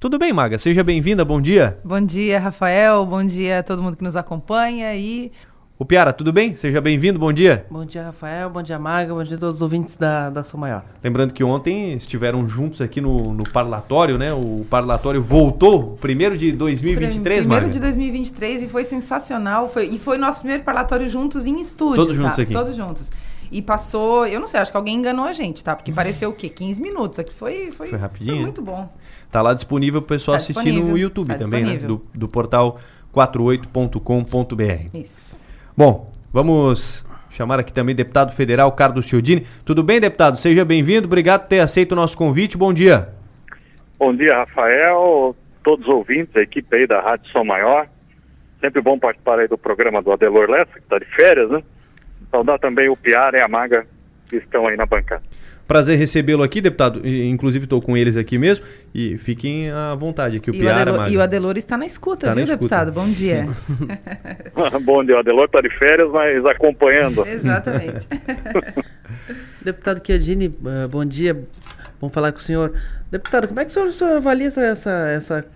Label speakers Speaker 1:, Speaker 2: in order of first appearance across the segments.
Speaker 1: Tudo bem, Maga? Seja bem-vinda, bom dia.
Speaker 2: Bom dia, Rafael, bom dia a todo mundo que nos acompanha e
Speaker 1: o Piara, tudo bem? Seja bem-vindo, bom dia.
Speaker 3: Bom dia, Rafael, bom dia, Maga, bom dia a todos os ouvintes da, da São Maior.
Speaker 1: Lembrando que ontem estiveram juntos aqui no, no parlatório, né? O parlatório voltou, primeiro de 2023,
Speaker 2: Primeiro Maga. de 2023 e foi sensacional. Foi, e foi nosso primeiro parlatório juntos em estúdio.
Speaker 1: Todos tá? juntos aqui.
Speaker 2: Todos juntos. E passou, eu não sei, acho que alguém enganou a gente, tá? Porque pareceu o quê? 15 minutos. Aqui foi, foi,
Speaker 1: foi rapidinho. Foi
Speaker 2: muito bom.
Speaker 1: Tá lá disponível para o pessoal tá assistir no YouTube tá também, né? Do, do portal 48.com.br.
Speaker 2: Isso.
Speaker 1: Bom, Vamos chamar aqui também o deputado federal Carlos Chiodini. Tudo bem, deputado? Seja bem-vindo. Obrigado por ter aceito o nosso convite. Bom dia.
Speaker 4: Bom dia, Rafael, todos os ouvintes, a equipe aí da Rádio Som Maior. Sempre bom participar aí do programa do Adelor Lessa, que está de férias, né? Saudar também o Piara e a Maga que estão aí na bancada.
Speaker 1: Prazer recebê-lo aqui, deputado. Inclusive estou com eles aqui mesmo. E fiquem à vontade aqui, o e Piara.
Speaker 2: O Adelor, e o Adelor está na escuta, tá viu, na deputado? Escuta. Bom dia.
Speaker 4: Bom dia, o Adelor está de férias, mas acompanhando.
Speaker 2: Exatamente.
Speaker 3: deputado Chiadini, eh, bom dia. Vamos falar com o senhor. Deputado, como é que o senhor, o senhor avalia essa, essa, essa,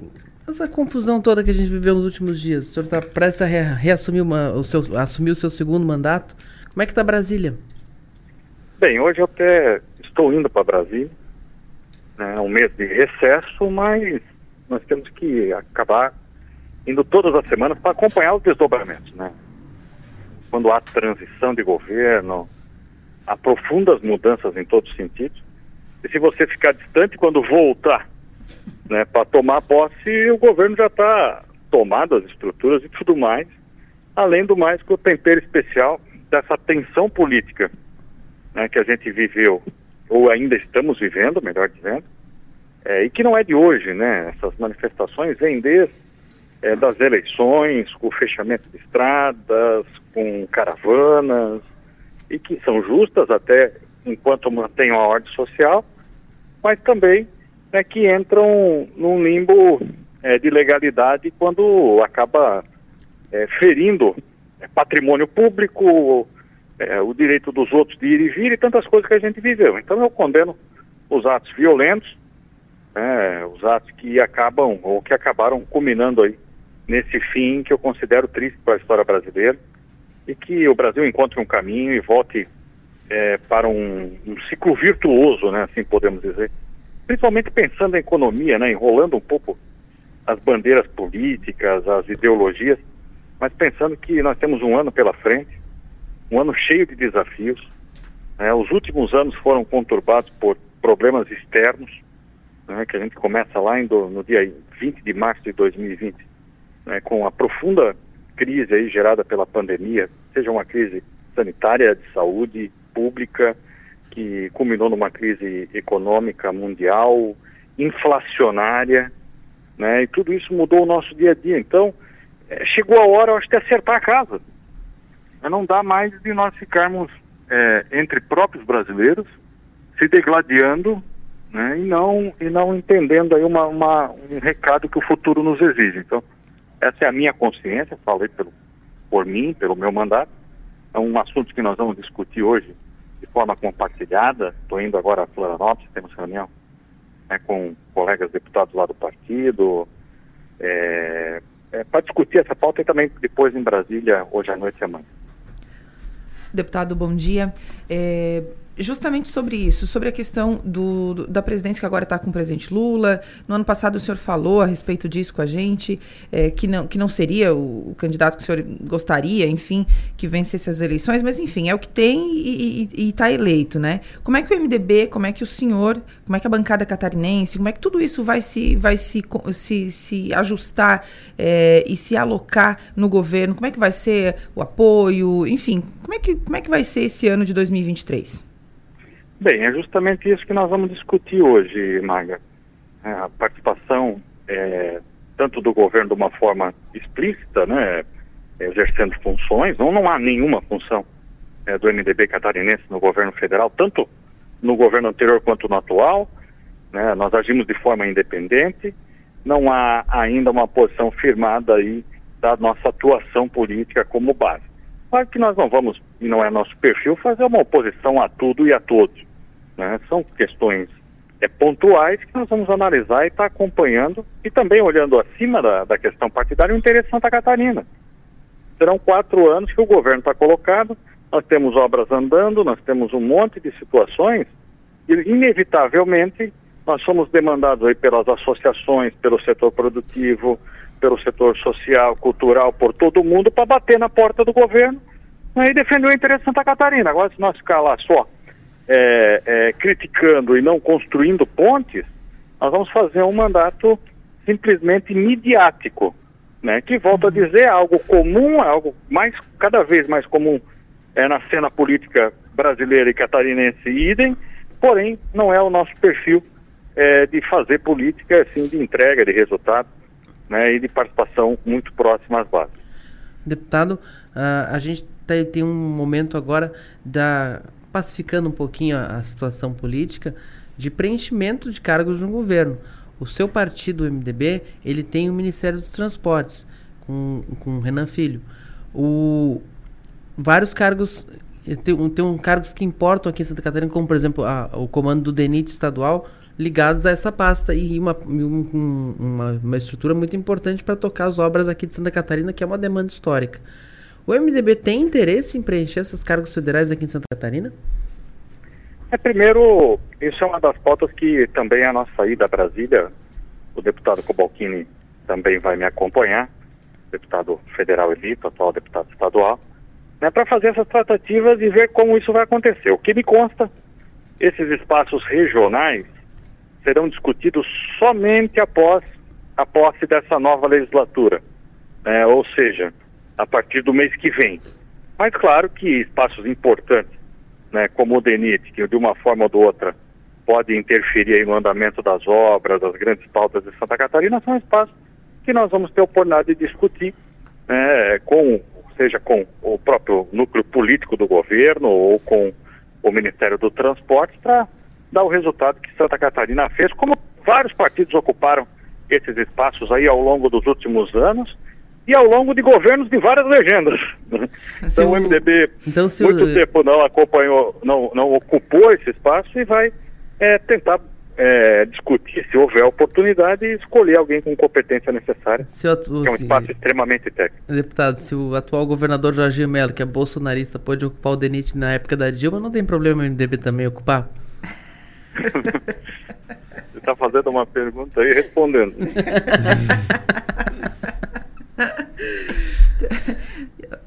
Speaker 3: essa, confusão toda que a gente viveu nos últimos dias? O senhor está prestes a reassumir uma, o seu, assumir o seu segundo mandato. Como é que está Brasília?
Speaker 4: Bem, hoje eu até estou indo para Brasília, né, um mês de recesso, mas nós temos que acabar indo todas as semanas para acompanhar os desdobramentos, né? Quando há transição de governo, há profundas mudanças em todos os sentidos. E se você ficar distante, quando voltar né, para tomar posse, o governo já está tomado as estruturas e tudo mais. Além do mais, com o tempero especial dessa tensão política né, que a gente viveu ou ainda estamos vivendo, melhor dizendo, é, e que não é de hoje, né? Essas manifestações vêm desde é, das eleições, com fechamento de estradas, com caravanas, e que são justas até enquanto mantêm a ordem social, mas também né, que entram num limbo é, de legalidade quando acaba é, ferindo é, patrimônio público, é, o direito dos outros de ir e vir e tantas coisas que a gente viveu. Então eu condeno os atos violentos, né, os atos que acabam ou que acabaram culminando aí nesse fim que eu considero triste para a história brasileira e que o Brasil encontre um caminho e volte é, para um, um, ciclo virtuoso, né, assim podemos dizer. Principalmente pensando em economia, né, enrolando um pouco as bandeiras políticas, as ideologias, mas pensando que nós temos um ano pela frente um ano cheio de desafios. Né? Os últimos anos foram conturbados por problemas externos, né? que a gente começa lá em no dia 20 de março de 2020, né? com a profunda crise aí gerada pela pandemia, seja uma crise sanitária, de saúde pública, que culminou numa crise econômica mundial, inflacionária, né? E tudo isso mudou o nosso dia a dia. Então, é, chegou a hora, eu acho, de acertar a casa. Não dá mais de nós ficarmos é, entre próprios brasileiros se degladiando né, e, não, e não entendendo aí uma, uma, um recado que o futuro nos exige. Então, essa é a minha consciência, falei pelo, por mim, pelo meu mandato. É um assunto que nós vamos discutir hoje de forma compartilhada. Estou indo agora a Florianópolis, temos reunião né, com colegas deputados lá do partido, é, é, para discutir essa pauta e também depois em Brasília, hoje à noite e amanhã.
Speaker 2: Deputado, bom dia. É, justamente sobre isso, sobre a questão do, do da presidência que agora está com o presidente Lula. No ano passado o senhor falou a respeito disso com a gente, é, que, não, que não seria o, o, candidato que o senhor gostaria, enfim, que vencesse as eleições, mas enfim, é o que tem e está eleito, né? Como é que o MDB, como é que o senhor, como é que a bancada catarinense, como é que tudo isso vai se, vai se, se, se ajustar é, e se alocar no governo? Como é que vai ser o apoio? Enfim, como é que, como é que vai ser esse ano de 2023?
Speaker 4: Bem, é justamente isso que nós vamos discutir hoje, Maga. É, a participação é, tanto do governo de uma forma explícita, né, exercendo funções, não, não há nenhuma função é, do MDB catarinense no governo federal, tanto no governo anterior quanto no atual. Né, nós agimos de forma independente, não há ainda uma posição firmada aí da nossa atuação política como base. Claro que nós não vamos, e não é nosso perfil, fazer uma oposição a tudo e a todos. Né? São questões é, pontuais que nós vamos analisar e estar tá acompanhando e também olhando acima da, da questão partidária o interesse de Santa Catarina. Serão quatro anos que o governo está colocado, nós temos obras andando, nós temos um monte de situações e, inevitavelmente, nós somos demandados aí pelas associações, pelo setor produtivo, pelo setor social, cultural, por todo mundo, para bater na porta do governo né, e defender o interesse de Santa Catarina. Agora, se nós ficar lá só é, é, criticando e não construindo pontes, nós vamos fazer um mandato simplesmente midiático, né, que, volto a uhum. dizer, é algo comum, é algo mais, cada vez mais comum é, na cena política brasileira e catarinense idem, porém não é o nosso perfil é, de fazer política assim, de entrega de resultado né, e de participação muito próxima às bases.
Speaker 3: Deputado, uh, a gente tem, tem um momento agora da pacificando um pouquinho a, a, situação política de preenchimento de cargos no governo. O seu partido, o MDB, ele tem o Ministério dos Transportes com, com Renan Filho. O, vários cargos tem, tem um cargos que importam aqui em Santa Catarina, como por exemplo a, o comando do DENIT estadual, ligados a essa pasta e uma, um, uma, uma estrutura muito importante para tocar as obras aqui de Santa Catarina, que é uma demanda histórica. O MDB tem interesse em preencher esses cargos federais aqui em Santa Catarina?
Speaker 4: É, primeiro, isso é uma das pautas que também a nossa ida a Brasília, o deputado Cobalcini também vai me acompanhar, deputado federal eleito, atual deputado estadual, né, para fazer essas tratativas e ver como isso vai acontecer. O que me consta, esses espaços regionais serão discutidos somente após a posse dessa nova legislatura, né, ou seja, a partir do mês que vem. Mas claro que espaços importantes, né, como o DENIT, que de uma forma ou de outra pode interferir no andamento das obras, das grandes pautas de Santa Catarina, são espaços que nós vamos ter oportunidade de discutir, né, com, seja com o próprio núcleo político do governo ou com o Ministério do Transporte, para dar o resultado que Santa Catarina fez, como vários partidos ocuparam esses espaços aí ao longo dos últimos anos e ao longo de governos de várias legendas. Então o MDB então, muito o... tempo não acompanhou, não, não ocupou esse espaço e vai é, tentar é, discutir, se houver oportunidade, e escolher alguém com competência necessária. Se atu... é um espaço se... extremamente técnico.
Speaker 3: Deputado, se o atual governador Jorginho Melo, que é bolsonarista, pode ocupar o DENIT na época da Dilma, não tem problema o MDB também ocupar?
Speaker 4: Você está fazendo uma pergunta aí respondendo.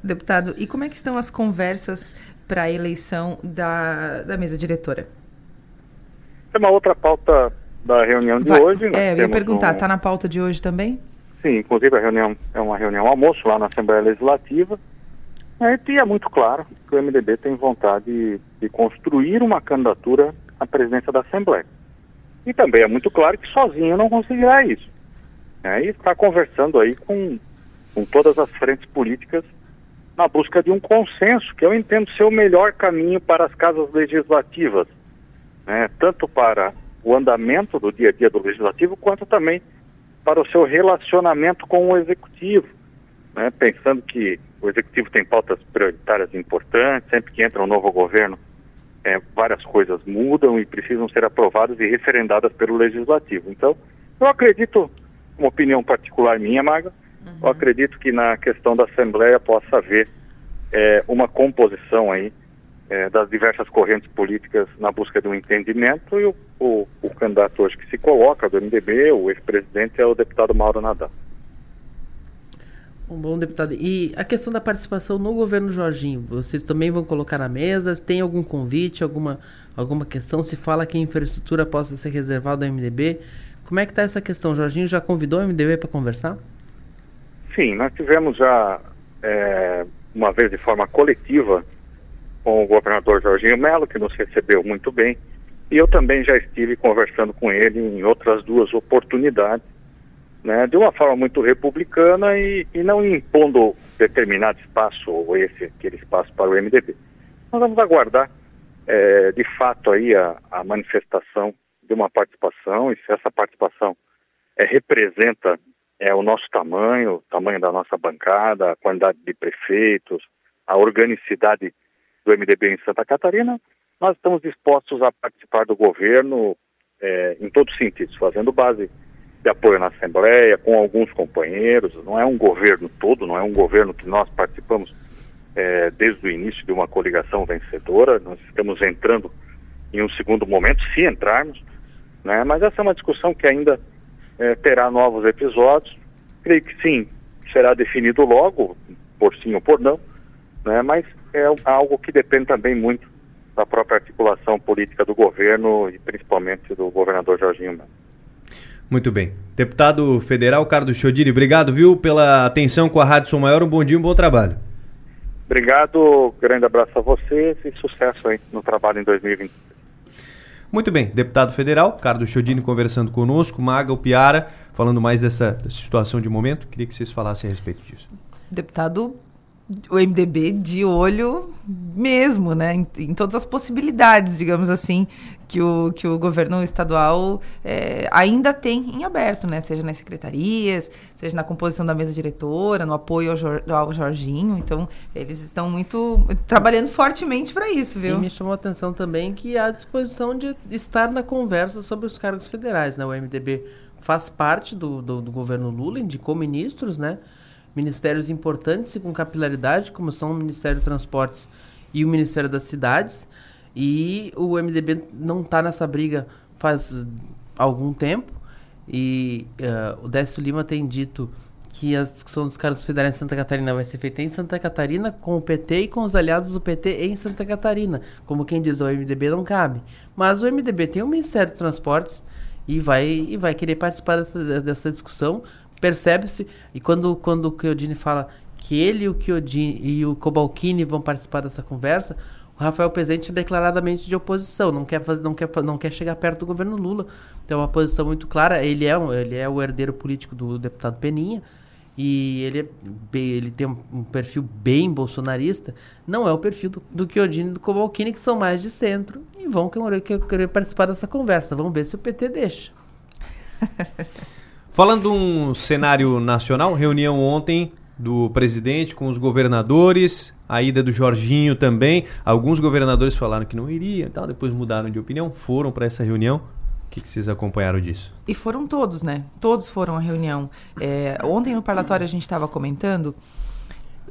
Speaker 2: Deputado, e como é que estão as conversas para a eleição da, da mesa diretora?
Speaker 4: É uma outra pauta da reunião de Vai, hoje.
Speaker 2: É, eu ia perguntar, está um... na pauta de hoje também?
Speaker 4: Sim, inclusive a reunião é uma reunião almoço lá na Assembleia Legislativa. É, e é muito claro que o MDB tem vontade de, de construir uma candidatura à presidência da Assembleia. E também é muito claro que sozinho não conseguirá isso. É, e está conversando aí com com todas as frentes políticas na busca de um consenso, que eu entendo ser o melhor caminho para as casas legislativas, né? tanto para o andamento do dia a dia do legislativo, quanto também para o seu relacionamento com o executivo, né? pensando que o executivo tem pautas prioritárias importantes, sempre que entra um novo governo, é, várias coisas mudam e precisam ser aprovadas e referendadas pelo legislativo. Então, eu acredito, uma opinião particular minha, Maga, Uhum. Eu acredito que na questão da Assembleia possa haver é, uma composição aí é, das diversas correntes políticas na busca de um entendimento e o, o, o candidato hoje que se coloca do MDB, o ex-presidente, é o deputado Mauro Nadal.
Speaker 3: Um bom deputado. E a questão da participação no governo Jorginho, vocês também vão colocar na mesa? Tem algum convite, alguma, alguma questão? Se fala que a infraestrutura possa ser reservada ao MDB. Como é que está essa questão? Jorginho já convidou o MDB para conversar?
Speaker 4: Sim, nós tivemos já é, uma vez de forma coletiva com o governador Jorginho Melo, que nos recebeu muito bem, e eu também já estive conversando com ele em outras duas oportunidades, né, de uma forma muito republicana e, e não impondo determinado espaço ou esse aquele espaço para o MDB. Nós vamos aguardar é, de fato aí a, a, manifestação de uma participação e se essa participação é, representa é o nosso tamanho, o tamanho da nossa bancada, a quantidade de prefeitos, a organicidade do MDB em Santa Catarina, nós estamos dispostos a participar do governo é, em todos os sentidos, fazendo base de apoio na Assembleia, com alguns companheiros, não é um governo todo, não é um governo que nós participamos é, desde o início de uma coligação vencedora, nós estamos entrando em um segundo momento, se entrarmos, né? mas essa é uma discussão que ainda é, terá novos episódios, creio que sim, será definido logo, por sim ou por não, né? mas é algo que depende também muito da própria articulação política do governo e principalmente do governador Jorginho Melo.
Speaker 1: Muito bem. Deputado federal Carlos Chodini, obrigado, viu, pela atenção com a Rádio Som Maior. Um bom dia, um bom trabalho.
Speaker 4: Obrigado, grande abraço a vocês e sucesso aí no trabalho em 2020.
Speaker 1: Muito bem, deputado federal, Carlos Chodini conversando conosco, Maga, Piara, falando mais dessa, dessa situação de momento. Queria que vocês falassem a respeito disso.
Speaker 2: Deputado o MDB de olho mesmo, né, em, em, todas as possibilidades, digamos assim, que o, que o governo estadual é, ainda tem em aberto, né, seja nas secretarias, seja na composição da mesa diretora, no apoio ao, Jor, ao Jorginho, então eles estão muito trabalhando fortemente para isso, viu?
Speaker 3: E me chamou a atenção também que há disposição de estar na conversa sobre os cargos federais, né, o MDB faz parte do, do, do governo Lula, indicou ministros, né, ministérios importantes e com capilaridade, como são o Ministério dos Transportes e o Ministério das Cidades. E o MDB não está nessa briga faz algum tempo. E uh, o Décio Lima tem dito que a discussão dos cargos federais em Santa Catarina vai ser feita em Santa Catarina com o PT e com os aliados do PT em Santa Catarina. Como quem diz, o MDB não cabe. Mas o MDB tem o Ministério dos Transportes e vai, e vai querer participar dessa, dessa discussão percebe-se, e quando, quando o Chiodini fala que ele e o Chiodini e o Cobalcini vão participar dessa conversa, o Rafael Presente é declaradamente de oposição, não quer, fazer, não, quer, não quer chegar perto do governo Lula. Então é uma posição muito clara, ele é, ele é o herdeiro político do deputado Peninha, e ele, é bem, ele tem um, um, perfil bem bolsonarista, não é o perfil do, do Chiodini e do Cobalcini, que são mais de centro, e vão querer, querer participar dessa conversa. Vamos ver se o PT deixa.
Speaker 1: Falando de um cenário nacional, reunião ontem do presidente com os governadores, a ida do Jorginho também. Alguns governadores falaram que não iriam, então depois mudaram de opinião, foram para essa reunião. O que, que, vocês acompanharam disso?
Speaker 2: E foram todos, né? Todos foram à reunião. É, ontem no parlatório a gente estava comentando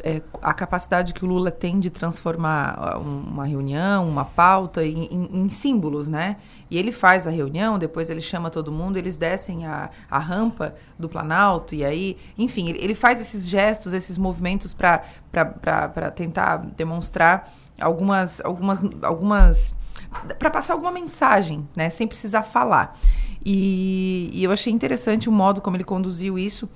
Speaker 2: é, a capacidade que o Lula tem de transformar uma reunião, uma pauta em, em, em símbolos, né? E ele faz a reunião, depois ele chama todo mundo, eles descem a, a rampa do Planalto, e aí, enfim, ele, ele faz esses gestos, esses movimentos para tentar demonstrar algumas. algumas, algumas para passar alguma mensagem, né, sem precisar falar. E, e eu achei interessante o modo como ele conduziu isso.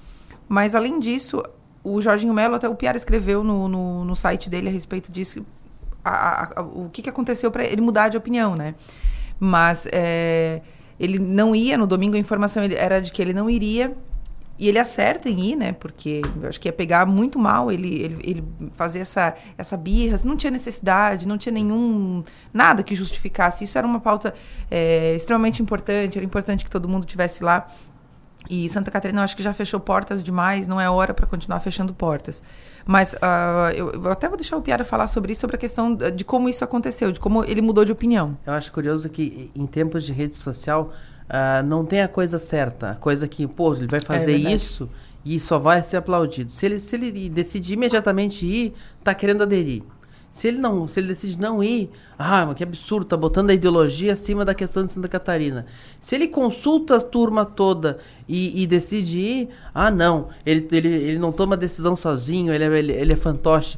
Speaker 2: Mas, além disso, o Jorginho Melo, até o Piara escreveu no, no, no, site dele a respeito disso, a, a, o que, que aconteceu para ele mudar de opinião, né? Mas é, ele não ia, no domingo a informação era de que ele não iria, e ele acerta em ir, né? Porque eu acho que ia pegar muito mal ele, ele, ele fazer essa, essa birra. Não tinha necessidade, não tinha nenhum. nada que justificasse. Isso era uma pauta é, extremamente importante, era importante que todo mundo tivesse lá. E Santa Catarina, eu acho que já fechou portas demais, não é hora para continuar fechando portas. Mas uh, eu, eu, até vou deixar o Piara falar sobre isso, sobre a questão de como isso aconteceu, de como ele mudou de opinião.
Speaker 3: Eu acho curioso que em tempos de rede social uh, não tem a coisa certa, a coisa que, pô, ele vai fazer é isso e só vai ser aplaudido. Se ele, se ele decidir imediatamente ir, tá querendo aderir. Se ele não, se ele decide não ir, ah, mas que absurdo, tá botando a ideologia acima da questão de Santa Catarina. Se ele consulta a turma toda e, e decide ir, ah, não, ele, ele, ele não toma decisão sozinho, ele é, ele, ele é fantoche.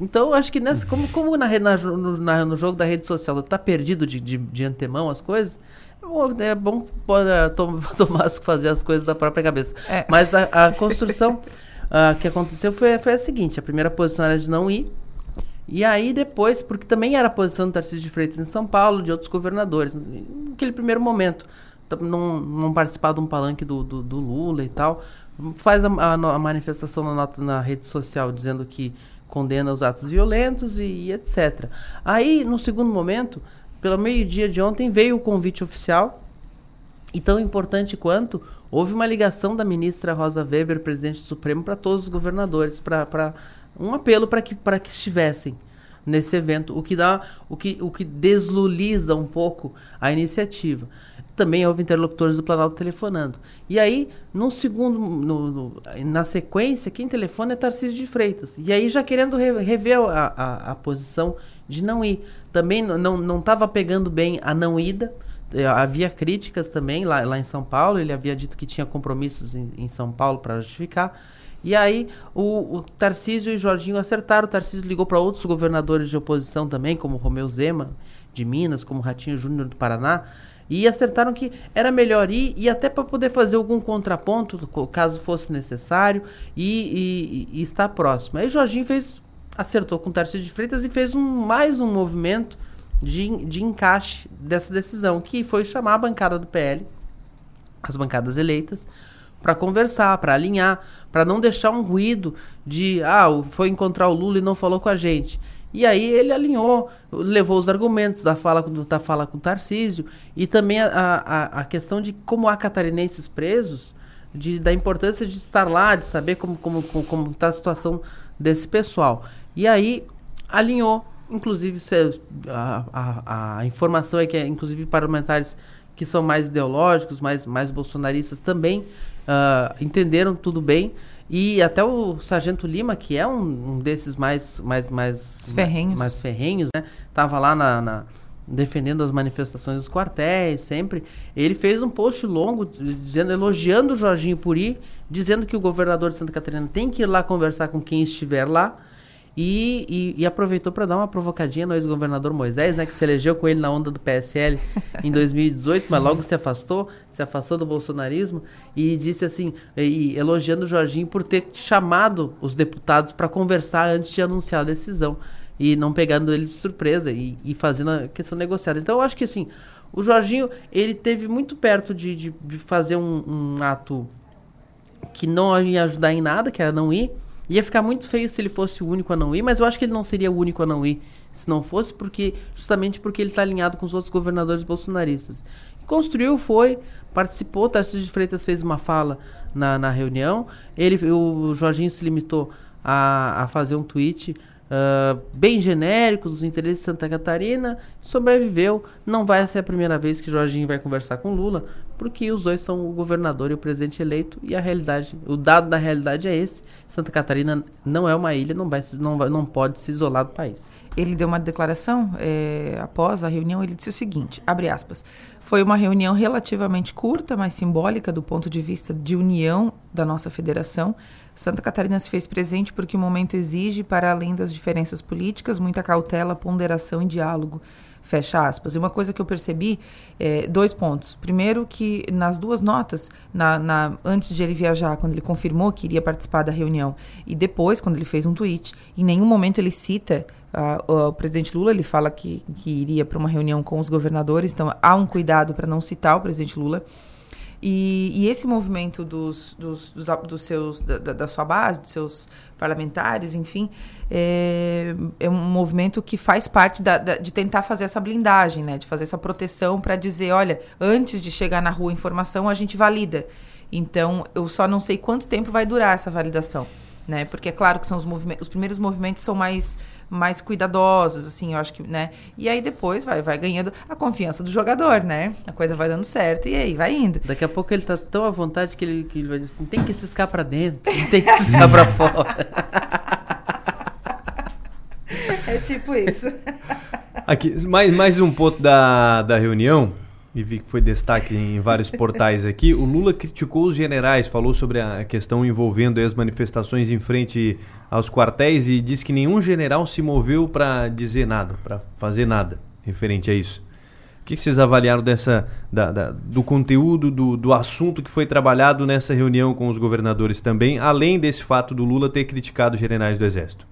Speaker 3: Então, acho que nessa, como, como na, na, no, na, no jogo da rede social tá perdido de, de, de antemão as coisas, é bom pode, Tomás fazer as coisas da própria cabeça. É. Mas a, a construção uh, que aconteceu foi, foi a seguinte: a primeira posição era de não ir, e aí depois, porque também era a posição do Tarcísio de Freitas em São Paulo, de outros governadores, naquele primeiro momento, não, não participar de um palanque do, do, do Lula e tal, faz a, a, a, manifestação na, nota, na rede social dizendo que condena os atos violentos e, e etc. Aí, no segundo momento, pelo meio-dia de ontem, veio o convite oficial, e tão importante quanto, houve uma ligação da ministra Rosa Weber, presidente do Supremo, para todos os governadores, para um apelo para que, que estivessem nesse evento, o que dá, o que, o que desluliza um pouco a iniciativa. também houve interlocutores do Planalto telefonando. E aí, no segundo, no, no, na sequência, quem telefona é Tarcísio de Freitas. E aí já querendo rever a, a, a posição de não ir. Também não estava pegando bem a não ida. Eh, havia críticas também lá, lá em São Paulo. Ele havia dito que tinha compromissos em, em São Paulo para justificar. E aí o, o Tarcísio e Jorginho acertaram. O Tarcísio ligou para outros governadores de oposição também, como Romeu Zema, de Minas, como Ratinho Júnior do Paraná. E acertaram que era melhor ir e até para poder fazer algum contraponto, caso fosse necessário, e, e, e estar próximo. Aí Jorginho fez, acertou com o Tarcísio de Freitas e fez um, mais um movimento de, de encaixe dessa decisão, que foi chamar a bancada do PL, as bancadas eleitas, para conversar, para alinhar, para não deixar um ruído de ah, foi encontrar o Lula e não falou com a gente. E aí ele alinhou, levou os argumentos da fala, da fala com o Tarcísio e também a, a, a questão de como há catarinenses presos, de, da importância de estar lá, de saber como está como, como, como tá a situação desse pessoal. E aí alinhou, inclusive a, a, a informação é que é, inclusive parlamentares que são mais ideológicos, mais, mais bolsonaristas também uh, entenderam tudo bem. E até o Sargento Lima, que é um, um desses mais, mais, mais
Speaker 2: ferrenhos,
Speaker 3: mais ferrenhos né? Tava lá na, na, defendendo as manifestações dos quartéis, sempre. Ele fez um post longo dizendo, elogiando o Jorginho Puri, dizendo que o governador de Santa Catarina tem que ir lá conversar com quem estiver lá e, e, e aproveitou para dar uma provocadinha no ex-governador Moisés, né, que se elegeu com ele na onda do PSL em 2018, mas logo se afastou, se afastou do bolsonarismo e disse assim, e, elogiando o Jorginho por ter chamado os deputados para conversar antes de anunciar a decisão e não pegando ele de surpresa e, e fazendo a questão negociada. Então eu acho que assim, o Jorginho ele teve muito perto de, de, de fazer um, um ato que não ia ajudar em nada, que era não ir Ia ficar muito feio se ele fosse o único a não ir, mas eu acho que ele não seria o único a não ir se não fosse, porque justamente porque ele está alinhado com os outros governadores bolsonaristas. construiu, foi, participou, Tarcísio de Freitas fez uma fala na, na reunião, ele, o Jorginho se limitou a, a fazer um tweet uh, bem genérico dos interesses de Santa Catarina, sobreviveu. Não vai ser a primeira vez que Jorginho vai conversar com Lula, porque os dois são o governador e o presidente eleito e a realidade, o dado da realidade é esse. Santa Catarina não é uma ilha, não, vai, não, vai, não pode se isolar do país.
Speaker 2: Ele deu uma declaração é, após a reunião, ele disse o seguinte, abre aspas, foi uma reunião relativamente curta, mas simbólica do ponto de vista de união da nossa federação. Santa Catarina se fez presente porque o momento exige, para além das diferenças políticas, muita cautela, ponderação e diálogo. Fecha aspas. E uma coisa que eu percebi, é, dois pontos. Primeiro, que nas duas notas, na, na, antes de ele viajar, quando ele confirmou que iria participar da reunião, e depois, quando ele fez um tweet, em nenhum momento ele cita Uh, o presidente Lula ele fala que, que iria para uma reunião com os governadores, então há um cuidado para não citar o presidente Lula. E, e esse movimento dos, dos, dos, dos seus, da, da, sua base, dos seus parlamentares, enfim, é, é um movimento que faz parte da, da, de tentar fazer essa blindagem, né, de fazer essa proteção para dizer, olha, antes de chegar na rua a informação, a gente valida. Então, eu só não sei quanto tempo vai durar essa validação, né? Porque é claro que são os movimentos, os primeiros movimentos são mais mais cuidadosos, assim, eu acho que, né? E aí depois vai, vai ganhando a confiança do jogador, né? A coisa vai dando certo e aí vai indo.
Speaker 3: Daqui a pouco ele tá tão à vontade que ele, que ele vai dizer assim, tem que ciscar para dentro, tem que ciscar para fora.
Speaker 2: É tipo isso.
Speaker 1: Aqui, mais, mais um ponto da, da reunião e vi que foi destaque em vários portais aqui. O Lula criticou os generais, falou sobre a questão envolvendo as manifestações em frente aos quartéis e disse que nenhum general se moveu para dizer nada, para fazer nada referente a isso. O que vocês avaliaram dessa, da, da, do conteúdo, do, do assunto que foi trabalhado nessa reunião com os governadores também, além desse fato do Lula ter criticado os generais do Exército?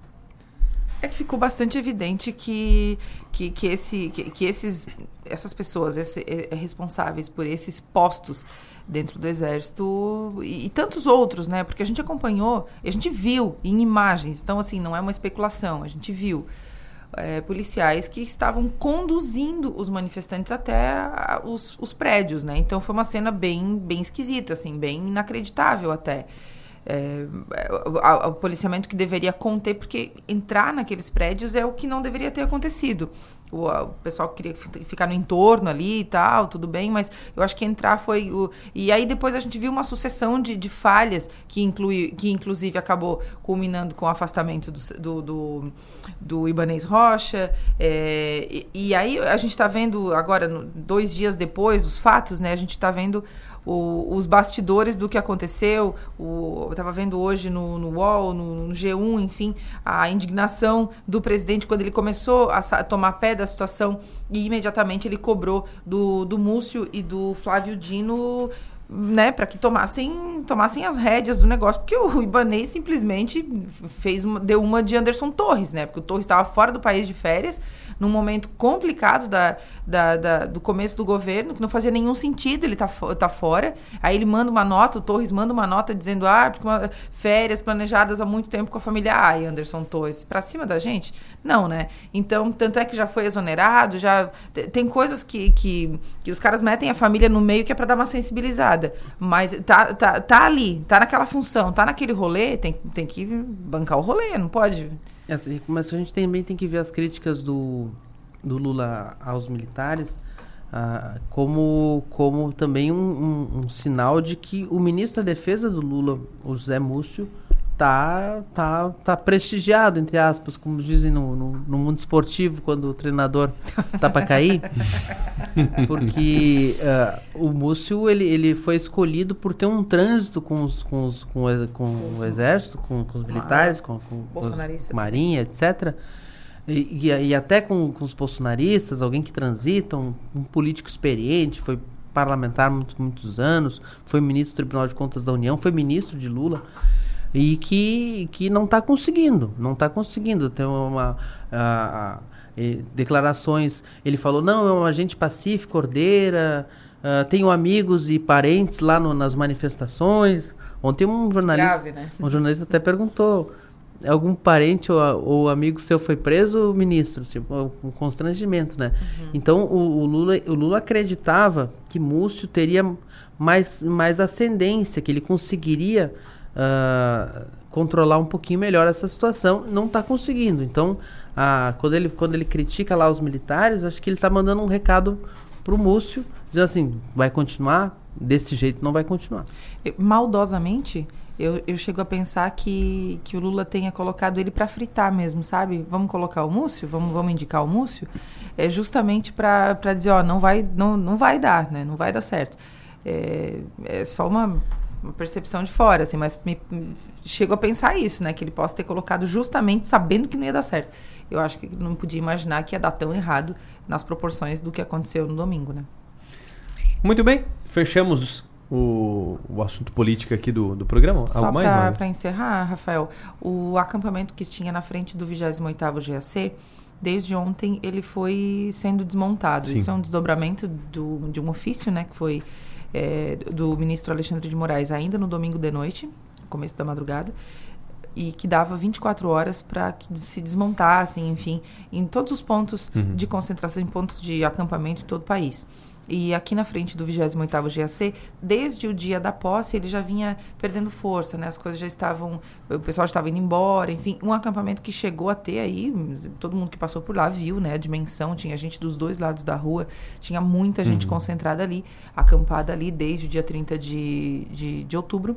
Speaker 2: É que ficou bastante evidente que, que, que, esse, que, que esses, essas pessoas esse, é, responsáveis por esses postos dentro do exército e, e, tantos outros, né? Porque a gente acompanhou, a gente viu em imagens, então assim não é uma especulação, a gente viu é, policiais que estavam conduzindo os manifestantes até a, os, os prédios, né? Então foi uma cena bem bem esquisita, assim, bem inacreditável até é, o policiamento que deveria conter, porque entrar naqueles prédios é o que não deveria ter acontecido. o, o pessoal queria ficar no entorno ali e tal, tudo bem, mas eu acho que entrar foi o. E aí depois a gente viu uma sucessão de, de falhas que, inclui, que inclusive acabou culminando com o afastamento do, do, do, do Ibanês Rocha. É, e, e, aí a gente está vendo agora, no, dois dias depois dos fatos, né? A gente está vendo o, os bastidores do que aconteceu. O, eu estava vendo hoje no, no UOL, no, no, G1, enfim, a indignação do presidente quando ele começou a, tomar pé da situação e imediatamente ele cobrou do, do Múcio e do Flávio Dino né, para que tomassem, tomassem as rédeas do negócio, porque o Ibanez simplesmente fez uma, deu uma de Anderson Torres, né? Porque o Torres estava fora do país de férias, num momento complicado da, da, da, do começo do governo, que não fazia nenhum sentido ele tá, tá fora. Aí ele manda uma nota, o Torres manda uma nota dizendo, ah, uma, férias planejadas há muito tempo com a família. Ai, Anderson Torres, para cima da gente? Não, né? Então, tanto é que já foi exonerado, já tem coisas que, que, que os caras metem a família no meio que é para dar uma sensibilizada. Mas tá, tá, tá ali, tá naquela função, tá naquele rolê, tem, tem que bancar o rolê, não pode
Speaker 3: é, mas a gente também tem que ver as críticas do, do Lula aos militares ah, como, como também um, um, um, sinal de que o ministro da Defesa do Lula, o José Múcio, tá, tá, tá prestigiado, entre aspas, como dizem no, no, no mundo esportivo, quando o treinador tá para cair. Porque uh, o Múcio, ele, ele foi escolhido por ter um trânsito com, os, com, os, com, o, com o exército, com, com os militares, com, com, com a marinha, etc., e, e, e, até com, com os bolsonaristas, alguém que transita, um, um político experiente, foi parlamentar muitos, muitos anos, foi ministro do Tribunal de Contas da União, foi ministro de Lula e que, que não está conseguindo, não está conseguindo ter uma a, a, declarações. Ele falou não, é um agente pacífico, ordeira, uh, tenho amigos e parentes lá no, nas manifestações. Ontem um jornalista, Grave, né? um jornalista até perguntou algum parente ou, ou, amigo seu foi preso, ministro, tipo, um constrangimento, né? Uhum. Então o, o, Lula, o Lula acreditava que Múcio teria mais, mais ascendência, que ele conseguiria uh, controlar um pouquinho melhor essa situação. Não está conseguindo. Então, quando, ele, quando ele critica lá os militares, acho que ele está mandando um recado para o Múcio, dizendo assim, vai continuar? Desse jeito não vai continuar.
Speaker 2: Maldosamente, eu, eu chego a pensar que, que o Lula tenha colocado ele para fritar mesmo, sabe? Vamos colocar o Múcio? Vamos, vamos indicar o Múcio? É justamente para dizer, ó, não vai, não, não vai dar, né? Não vai dar certo. É, é só uma uma percepção de fora, assim, mas me, me, chego a pensar isso, né? Que ele possa ter colocado justamente sabendo que não ia dar certo. Eu acho que não podia imaginar que ia dar tão errado nas proporções do que aconteceu no domingo, né?
Speaker 1: Muito bem, fechamos o, o assunto político aqui do, do programa.
Speaker 2: Só Algo mais? Para encerrar, Rafael, o acampamento que tinha na frente do 28º GAC, desde ontem ele foi sendo desmontado. Sim. Isso é um desdobramento do, de um ofício, né? Que foi é, do ministro Alexandre de Moraes ainda no domingo de noite, começo da madrugada, e que dava 24 horas para que se desmontassem, enfim, em todos os pontos uhum. de concentração, em pontos de acampamento em todo o país. E aqui na frente do 28º GAC, desde o dia da posse, ele já vinha perdendo força, né? As coisas já estavam... O pessoal já estava indo embora, enfim. Um acampamento que chegou a ter aí, todo mundo que passou por lá viu, né? A dimensão, tinha gente dos dois lados da rua, tinha muita gente uhum. concentrada ali, acampada ali desde o dia 30 de, de, de outubro.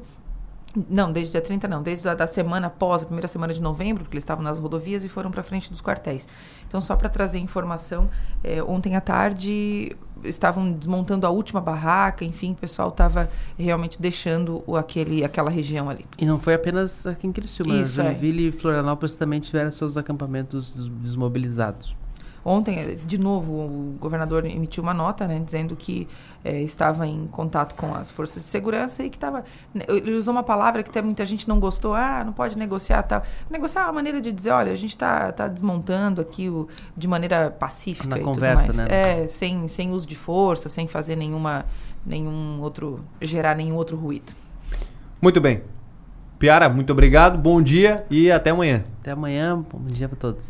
Speaker 2: Não, desde dia 30 não, desde a da semana após, a primeira semana de novembro, porque eles estavam nas rodovias e foram para frente dos quartéis. Então, só para trazer informação, é, ontem à tarde estavam desmontando a última barraca, enfim, o pessoal estava realmente deixando o, aquele, aquela região ali.
Speaker 3: E não foi apenas aqui em Criciúma, Isso, Joinville é. e Florianópolis também tiveram seus acampamentos desmobilizados.
Speaker 2: Ontem, de novo, o governador emitiu uma nota, né, dizendo que é, estava em contato com as forças de segurança e que estava. Né, ele usou uma palavra que até muita gente não gostou, ah, não pode negociar tal. Negociar é uma maneira de dizer, olha, a gente está tá desmontando aqui o, de maneira pacífica.
Speaker 3: Na conversa, né?
Speaker 2: É, sem, sem uso de força, sem fazer nenhuma, nenhum outro. gerar nenhum outro ruído.
Speaker 1: Muito bem. Piara, muito obrigado, bom dia e até amanhã.
Speaker 3: Até amanhã, bom dia para todos.